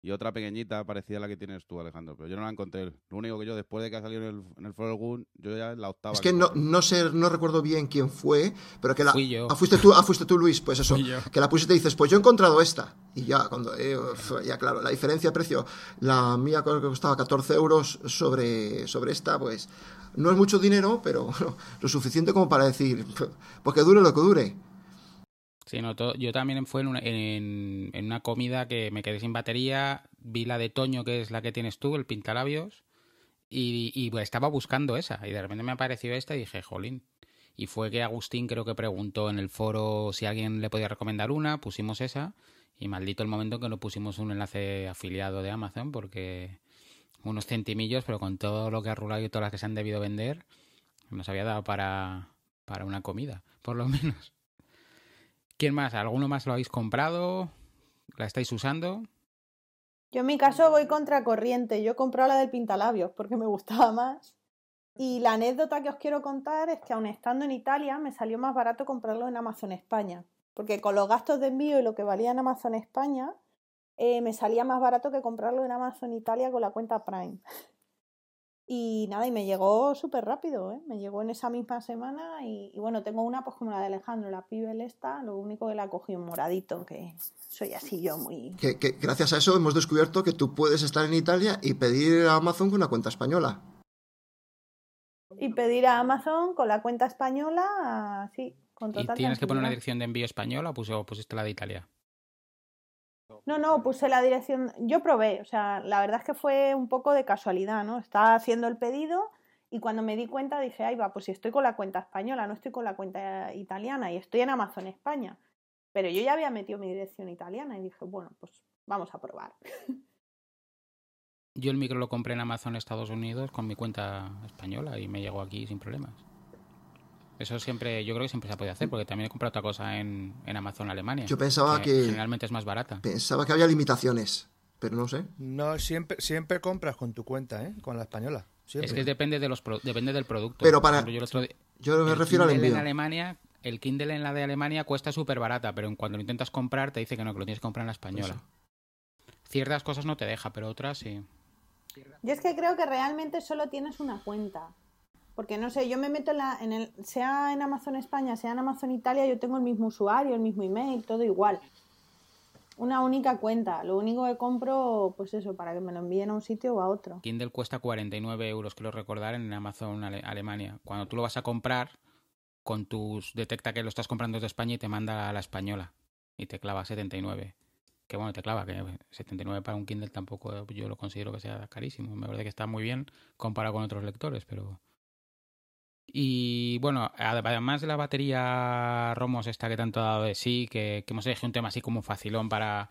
y otra pequeñita parecida a la que tienes tú, Alejandro. Pero yo no la encontré. Lo único que yo, después de que ha salido en el, en el Gun, yo ya la octava. Es que no, no sé, no recuerdo bien quién fue, pero que la. Fui yo. Ah, fuiste tú, ah, fuiste tú, Luis, pues eso. Que la pusiste y dices, pues yo he encontrado esta. Y ya, cuando. Eh, ya, claro, la diferencia de precio, la mía creo que costaba 14 euros sobre, sobre esta, pues. No es mucho dinero, pero lo suficiente como para decir, pues que dure lo que dure. Sí, no, yo también fue en una, en, una, comida que me quedé sin batería, vi la de Toño, que es la que tienes tú, el pintalabios, y, y pues, estaba buscando esa, y de repente me apareció esta y dije, jolín. Y fue que Agustín creo que preguntó en el foro si alguien le podía recomendar una, pusimos esa, y maldito el momento que no pusimos un enlace afiliado de Amazon, porque unos centimillos, pero con todo lo que ha rulado y todas las que se han debido vender, nos había dado para, para una comida, por lo menos. ¿Quién más? ¿Alguno más lo habéis comprado? ¿La estáis usando? Yo en mi caso voy contra corriente. Yo he comprado la del pintalabios porque me gustaba más. Y la anécdota que os quiero contar es que aun estando en Italia me salió más barato comprarlo en Amazon España. Porque con los gastos de envío y lo que valía en Amazon España, eh, me salía más barato que comprarlo en Amazon Italia con la cuenta Prime. Y nada, y me llegó súper rápido, ¿eh? me llegó en esa misma semana y, bueno, tengo una pues como la de Alejandro, la Pibel esta, lo único que la cogí un moradito, que soy así yo muy... Que, gracias a eso hemos descubierto que tú puedes estar en Italia y pedir a Amazon con una cuenta española. Y pedir a Amazon con la cuenta española, sí, con total ¿Y tienes que poner una dirección de envío española o pusiste la de Italia? No, no, puse la dirección. Yo probé, o sea, la verdad es que fue un poco de casualidad, ¿no? Estaba haciendo el pedido y cuando me di cuenta dije, ay, va, pues si estoy con la cuenta española, no estoy con la cuenta italiana y estoy en Amazon España. Pero yo ya había metido mi dirección italiana y dije, bueno, pues vamos a probar. Yo el micro lo compré en Amazon Estados Unidos con mi cuenta española y me llegó aquí sin problemas. Eso siempre, yo creo que siempre se ha podido hacer, porque también he comprado otra cosa en, en Amazon Alemania. Yo pensaba que- Generalmente es más barata. Pensaba que había limitaciones, pero no sé. No, siempre, siempre compras con tu cuenta, ¿eh? Con la española. Siempre. Es que depende, de los pro- depende del producto. Pero para- ejemplo, yo el otro di- Yo me el refiero al Kindle envío. en Alemania, el Kindle en la de Alemania cuesta súper barata, pero en cuando lo intentas comprar te dice que no, que lo tienes que comprar en la española. Ciertas cosas no te deja, pero otras sí. Yo es que creo que realmente solo tienes una cuenta. Porque no sé, yo me meto en, la, en el, sea en Amazon España, sea en Amazon Italia, yo tengo el mismo usuario, el mismo email, todo igual. Una única cuenta. Lo único que compro, pues eso, para que me lo envíen a un sitio o a otro. Kindle cuesta 49 euros, quiero recordar, en Amazon Ale- Alemania. Cuando tú lo vas a comprar, con tus detecta que lo estás comprando desde España y te manda a la española. Y te clava 79. Que bueno, te clava, que 79 para un Kindle tampoco yo lo considero que sea carísimo. Me parece que está muy bien comparado con otros lectores, pero... Y bueno, ad- además de la batería Romos esta que tanto ha dado de sí, que, que hemos elegido un tema así como facilón para,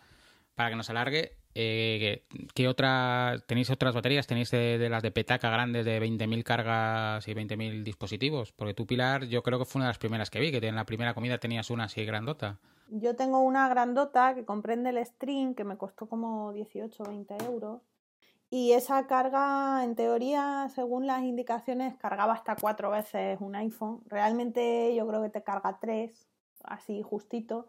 para que nos alargue, eh, ¿qué otra, tenéis otras baterías? ¿Tenéis de, de las de petaca grandes de 20.000 cargas y 20.000 dispositivos? Porque tú, Pilar, yo creo que fue una de las primeras que vi, que en la primera comida tenías una así grandota. Yo tengo una grandota que comprende el string, que me costó como 18 o 20 euros. Y esa carga, en teoría, según las indicaciones, cargaba hasta cuatro veces un iPhone. Realmente yo creo que te carga tres, así justito.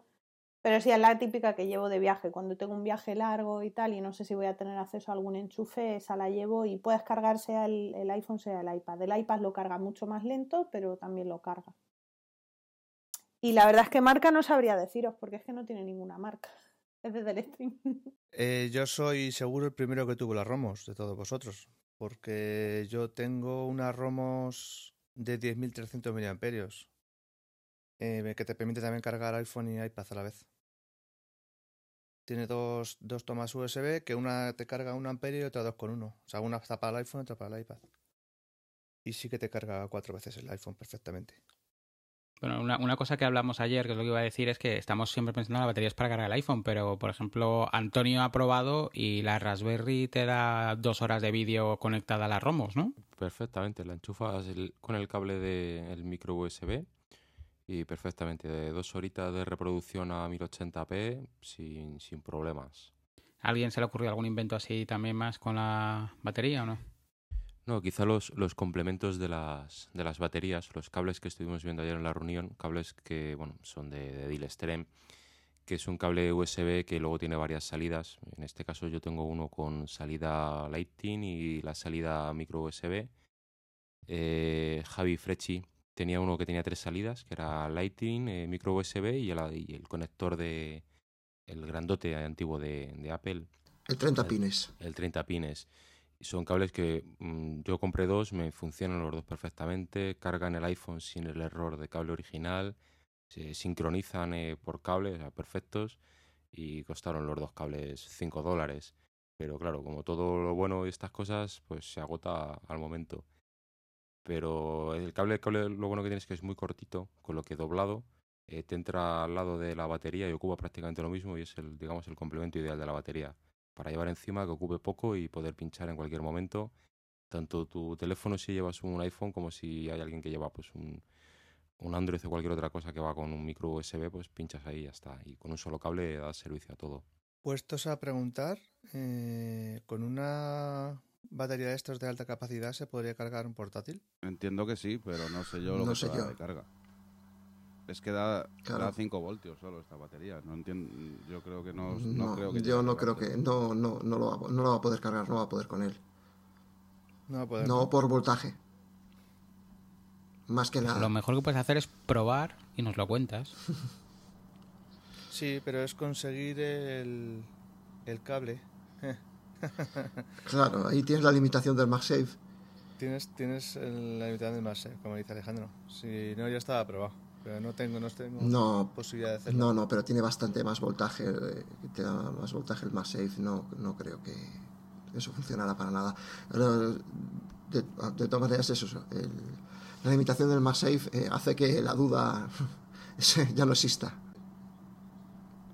Pero sí es la típica que llevo de viaje. Cuando tengo un viaje largo y tal, y no sé si voy a tener acceso a algún enchufe, esa la llevo y puedes cargar sea el, el iPhone, sea el iPad. El iPad lo carga mucho más lento, pero también lo carga. Y la verdad es que marca no sabría deciros, porque es que no tiene ninguna marca. Stream. Eh, yo soy seguro el primero que tuvo las Romos de todos vosotros. Porque yo tengo unas Romos de 10.300 miliamperios. eh, que te permite también cargar iPhone y iPad a la vez. Tiene dos, dos tomas USB, que una te carga un amperio y otra dos con uno. O sea, una está para el iPhone y otra para el iPad. Y sí que te carga cuatro veces el iPhone perfectamente. Bueno, una, una cosa que hablamos ayer, que es lo que iba a decir, es que estamos siempre pensando en las baterías para cargar el iPhone, pero por ejemplo, Antonio ha probado y la Raspberry te da dos horas de vídeo conectada a las ROMos, ¿no? Perfectamente, la enchufas el- con el cable del micro USB y perfectamente, de dos horitas de reproducción a 1080p sin, sin problemas. ¿A ¿Alguien se le ocurrió algún invento así también más con la batería o no? No, quizá los, los complementos de las, de las baterías, los cables que estuvimos viendo ayer en la reunión, cables que bueno, son de, de que es un cable USB que luego tiene varias salidas. En este caso yo tengo uno con salida Lightning y la salida micro USB. Eh, Javi Frecci tenía uno que tenía tres salidas, que era Lightning, eh, micro USB y el, y el conector de el grandote antiguo de, de Apple, El 30 pines. el 30 pines. Son cables que mm, yo compré dos, me funcionan los dos perfectamente, cargan el iPhone sin el error de cable original, se sincronizan eh, por cable, o sea, perfectos, y costaron los dos cables 5 dólares. Pero claro, como todo lo bueno de estas cosas, pues se agota al momento. Pero el cable, lo bueno que tiene es que es muy cortito, con lo que doblado eh, te entra al lado de la batería y ocupa prácticamente lo mismo y es el, digamos, el complemento ideal de la batería para llevar encima que ocupe poco y poder pinchar en cualquier momento. Tanto tu teléfono si llevas un iPhone como si hay alguien que lleva pues un, un Android o cualquier otra cosa que va con un micro USB, pues pinchas ahí y ya está. Y con un solo cable da servicio a todo. Puestos a preguntar, eh, ¿con una batería de estos de alta capacidad se podría cargar un portátil? Entiendo que sí, pero no sé yo lo No que yo. de carga. Es que da, Claro. da 5 voltios solo esta batería. No entiendo, yo creo que no, no No, creo que yo no creo que. No, no, no, lo va, a- no lo va a poder cargar, no va a poder con él. No va a poder. No por voltaje. Más que Pues nada. lo mejor que puedes hacer es probar y nos lo cuentas. Sí, pero es conseguir el, el cable. Claro, ahí tienes la limitación del MagSafe. Tienes, tienes la mitad del más, como dice Alejandro. Si no, ya estaba probado. Pero no tengo, no tengo No, posibilidad de hacerlo. no, no, pero tiene bastante más voltaje. eh, Te da más voltaje el MagSafe. No, no creo que eso funcionara para nada. Pero, De, de todas maneras, eso. el- la limitación del MagSafe eh, hace que la duda ya no exista.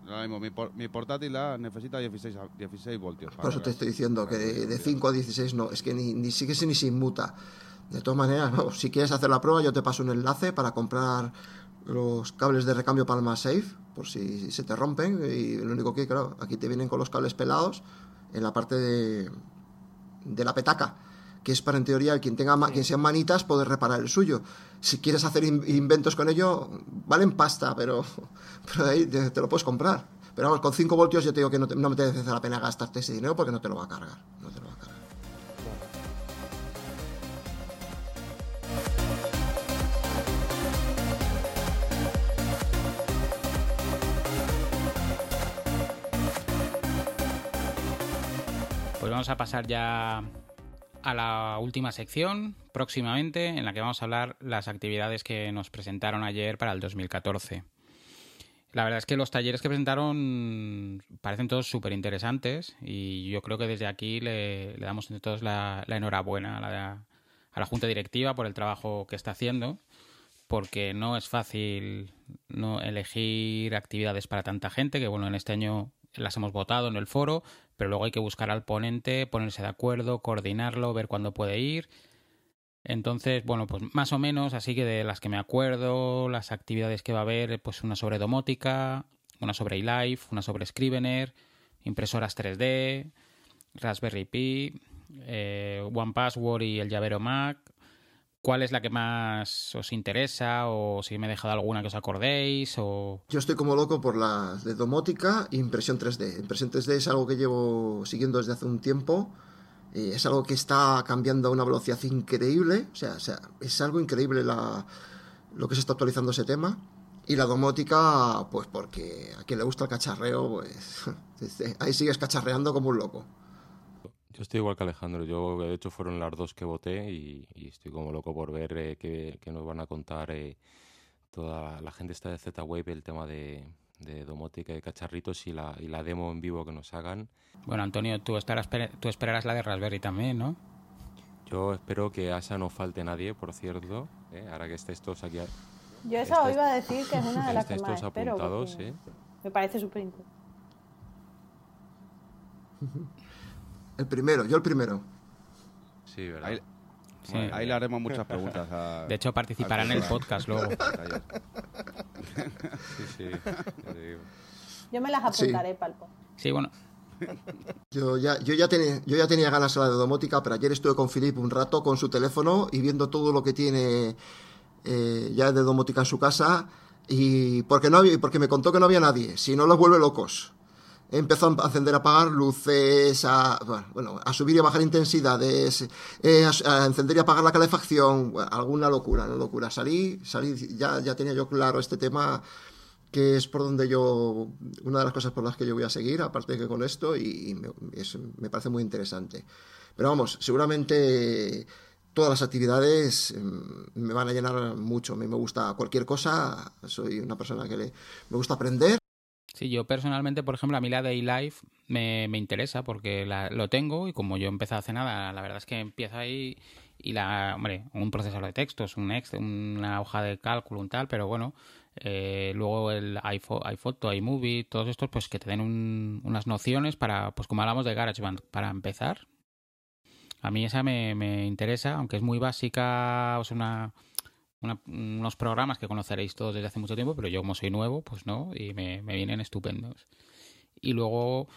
Ahora mismo, mi, por- mi portátil ah, necesita 16, a- 16 voltios. para Por eso te estoy diciendo que de, de 5 a 16 no, es que ni, ni sigue ni se inmuta. De todas maneras, si quieres hacer la prueba, yo te paso un enlace para comprar los cables de recambio para el MagSafe, por si se te rompen. Y lo único que, claro, aquí te vienen con los cables pelados en la parte de, de la petaca, que es para en teoría quien tenga quien sean manitas poder reparar el suyo. Si quieres hacer inventos con ello, valen pasta, pero, pero ahí te, lo puedes comprar. Pero vamos, con 5 voltios yo te digo que no, no me te merece la pena gastarte ese dinero porque no. No te lo va a cargar. Vamos a pasar ya a la última sección próximamente en la que vamos a hablar las actividades que nos presentaron ayer para el 2014. La verdad es que los talleres que presentaron parecen todos súper interesantes y yo creo que desde aquí le, damos entre todos la, enhorabuena a la, a la, Junta Directiva por el trabajo que está haciendo, porque no es fácil no elegir actividades para tanta gente, que bueno, en este año las hemos votado en el foro, pero luego hay que buscar al ponente, ponerse de acuerdo, coordinarlo, ver cuándo puede ir. Entonces, bueno, pues más o menos, así que de las que me acuerdo, las actividades que va a haber, pues una sobre domótica, una sobre eLife, una sobre Scrivener, impresoras 3D, Raspberry Pi, eh, One y el llavero Mac, ¿Cuál es la que más os interesa? ¿O si me he dejado alguna que os acordéis? O... Yo estoy como loco por las de domótica e impresión 3D. Impresión 3D es algo que llevo siguiendo desde hace un tiempo. Eh, es algo que está cambiando a una velocidad increíble. O sea, es algo increíble lo que se está actualizando ese tema. Y la domótica, pues porque a quien le gusta el cacharreo, pues ahí sigues cacharreando como un loco. Yo estoy igual que Alejandro. Yo, de hecho, fueron las dos que voté y, estoy como loco por ver eh, qué, nos van a contar eh, toda la gente está de Z-Wave, el tema de, domótica y cacharritos y la, y la demo en vivo que nos hagan. Bueno, Antonio, tú, estarás, tú esperarás la de Raspberry también, ¿no? Yo espero que a esa no falte nadie, por cierto. ¿eh? Ahora que estéis todos aquí. Yo esa iba a decir que es una de las que más espero. Me parece súper interesante. El primero, yo el primero. Sí, ¿verdad? Ahí, le haremos muchas preguntas. de hecho, participará en el podcast luego. sí, sí. Yo me las apuntaré, Palpo. Sí, bueno. Yo ya, yo, ya tenía, yo ya tenía ganas de la de domótica, pero ayer estuve con Filip un rato con su teléfono y viendo todo lo que tiene eh, ya de domótica en su casa y porque, no había, porque me contó que no había nadie, si no los vuelve locos empezó a encender, a apagar luces, a, bueno, a subir y a bajar intensidades, eh, a, encender y apagar la calefacción, alguna locura, una locura. Salí, salí, ya, ya tenía yo claro este tema que es por donde yo, una de las cosas por las que yo voy a seguir, aparte que con esto, y, me, me parece muy interesante. Pero vamos, seguramente todas las actividades em, me van a llenar mucho. A mí me gusta cualquier cosa, soy una persona que le, me gusta aprender Sí, yo personalmente, por ejemplo, a mí la de eLife me, me interesa porque lo tengo y como yo empecé hace nada, la verdad es que empieza ahí y la, hombre, un procesador de textos, un ex, una hoja de cálculo, un tal, pero bueno, eh, luego el iPhoto, iMovie, todos estos, pues que te den unas nociones para, pues como hablamos de GarageBand, para empezar. A mí esa me, me interesa, aunque es muy básica, o sea, una unos programas que conoceréis todos desde hace mucho tiempo, pero yo como soy nuevo, pues no, y me, vienen estupendos. Y luego,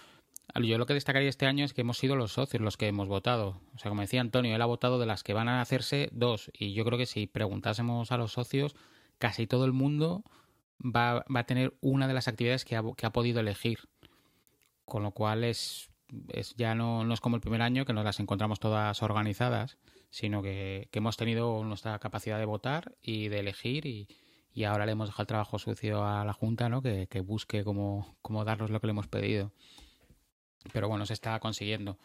yo lo que destacaría este año es que hemos sido los socios los que hemos votado. O sea, como decía Antonio, él ha votado de las que van a hacerse dos. Y yo creo que si preguntásemos a los socios, casi todo el mundo va, va a tener una de las actividades que ha, que ha podido elegir. Con lo cual es, es ya no, no es como el primer año que nos las encontramos todas organizadas, sino que, hemos tenido nuestra capacidad de votar y de elegir y, ahora le hemos dejado el trabajo sucio a la Junta, ¿no? Que, busque cómo, cómo, darnos lo que le hemos pedido. Pero bueno, se está consiguiendo.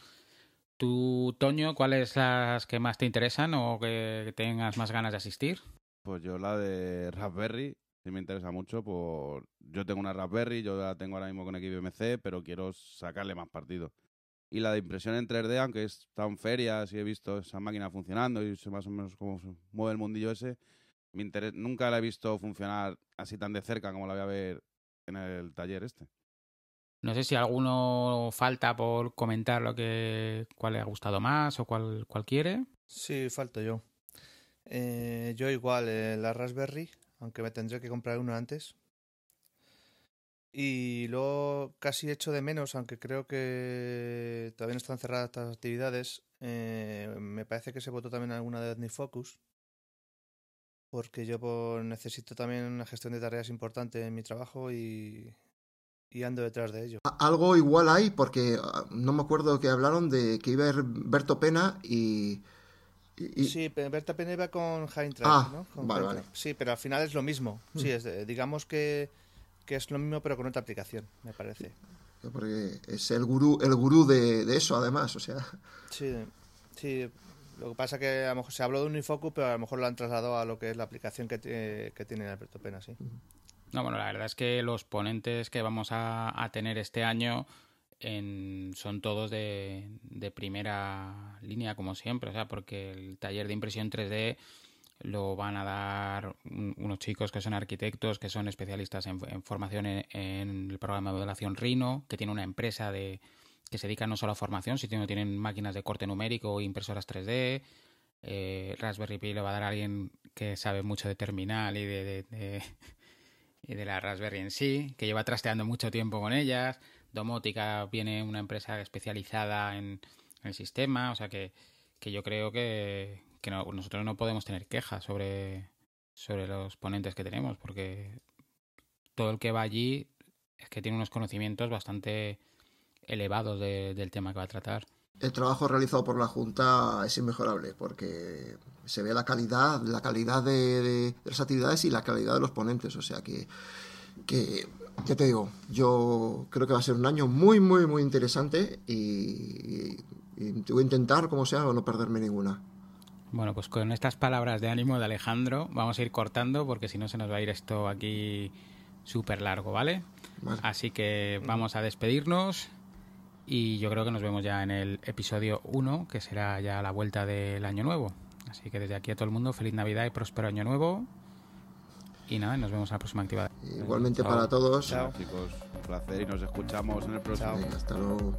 ¿Tú, Toño, cuáles las que más te interesan o que tengas más ganas de asistir? Pues yo la de Raspberry, sí me interesa mucho. Por... Yo tengo una Raspberry, yo la tengo ahora mismo con equipo MC, pero quiero sacarle más partido. Y la de impresión en 3D, aunque en ferias y he visto esa máquina funcionando y sé más o menos cómo se mueve el mundillo ese, me nunca la he visto funcionar así tan de cerca como la voy a ver en el taller este. No sé si alguno falta por comentar lo que cuál le ha gustado más o cuál, cuál quiere. Sí, falto yo. Eh, yo igual, eh, la Raspberry, aunque me tendré que comprar una antes. Y luego casi echo de menos, aunque creo que todavía no están cerradas estas actividades. eh, me parece que se votó también alguna de OmniFocus. Porque yo pues, necesito también una gestión de tareas importante en mi trabajo y, y ando detrás de ello. Algo igual hay, porque ah, no me acuerdo que hablaron de que iba a ir Berto Pena y... Sí, Berta Pena iba con Heintrack, Ah, ¿no? Con vale, Heintrack. vale. Sí, pero al final es lo mismo. Sí, Mm. es de- digamos que, que es lo mismo pero con otra aplicación, me parece. Porque es el gurú, el gurú de, de eso, además, o sea... Sí, sí. Lo que pasa que a lo mejor se habló de Unifocus, pero a lo mejor lo han trasladado a lo que es la aplicación que, tiene- que tiene Alberto Pena, sí. No, bueno, la verdad es que los ponentes que vamos a, a tener este año en- son todos de, de primera línea, como siempre, o sea, porque el taller de impresión 3D lo van a dar un- unos chicos que son arquitectos, que son especialistas en, en formación en, el programa de modelación Rhino, que tiene una empresa de que se dedica no solo a formación, sino tienen máquinas de corte numérico impresoras 3D. Eh, Raspberry Pi le va a dar alguien que sabe mucho de terminal y de- de la Raspberry en sí, que lleva trasteando mucho tiempo con ellas. Domótica viene una empresa especializada en, en el sistema, o sea que, que yo creo que, que no- nosotros no podemos tener quejas sobre, sobre los ponentes que tenemos, porque todo el que va allí es que tiene unos conocimientos bastante elevados de- del tema que va a tratar. El trabajo realizado por la Junta es inmejorable porque se ve la calidad, la calidad de las actividades y la calidad de los ponentes. O sea que, que, ya te digo, yo creo que va a ser un año muy, muy, muy interesante y, y voy a intentar, como sea, no perderme ninguna. Bueno, pues con estas palabras de ánimo de Alejandro vamos a ir cortando porque si no se nos va a ir esto aquí súper largo, ¿vale? Vale. Así que vamos a despedirnos y yo creo que nos vemos ya en el episodio 1, que será ya la vuelta del año nuevo. Así que desde aquí a todo el mundo, feliz Navidad y próspero año nuevo. Y nada, nos vemos en la próxima actividad. Igualmente Chao. para todos. Chao. Bueno, chicos, un placer y nos escuchamos en el próximo. Chao. Hasta luego.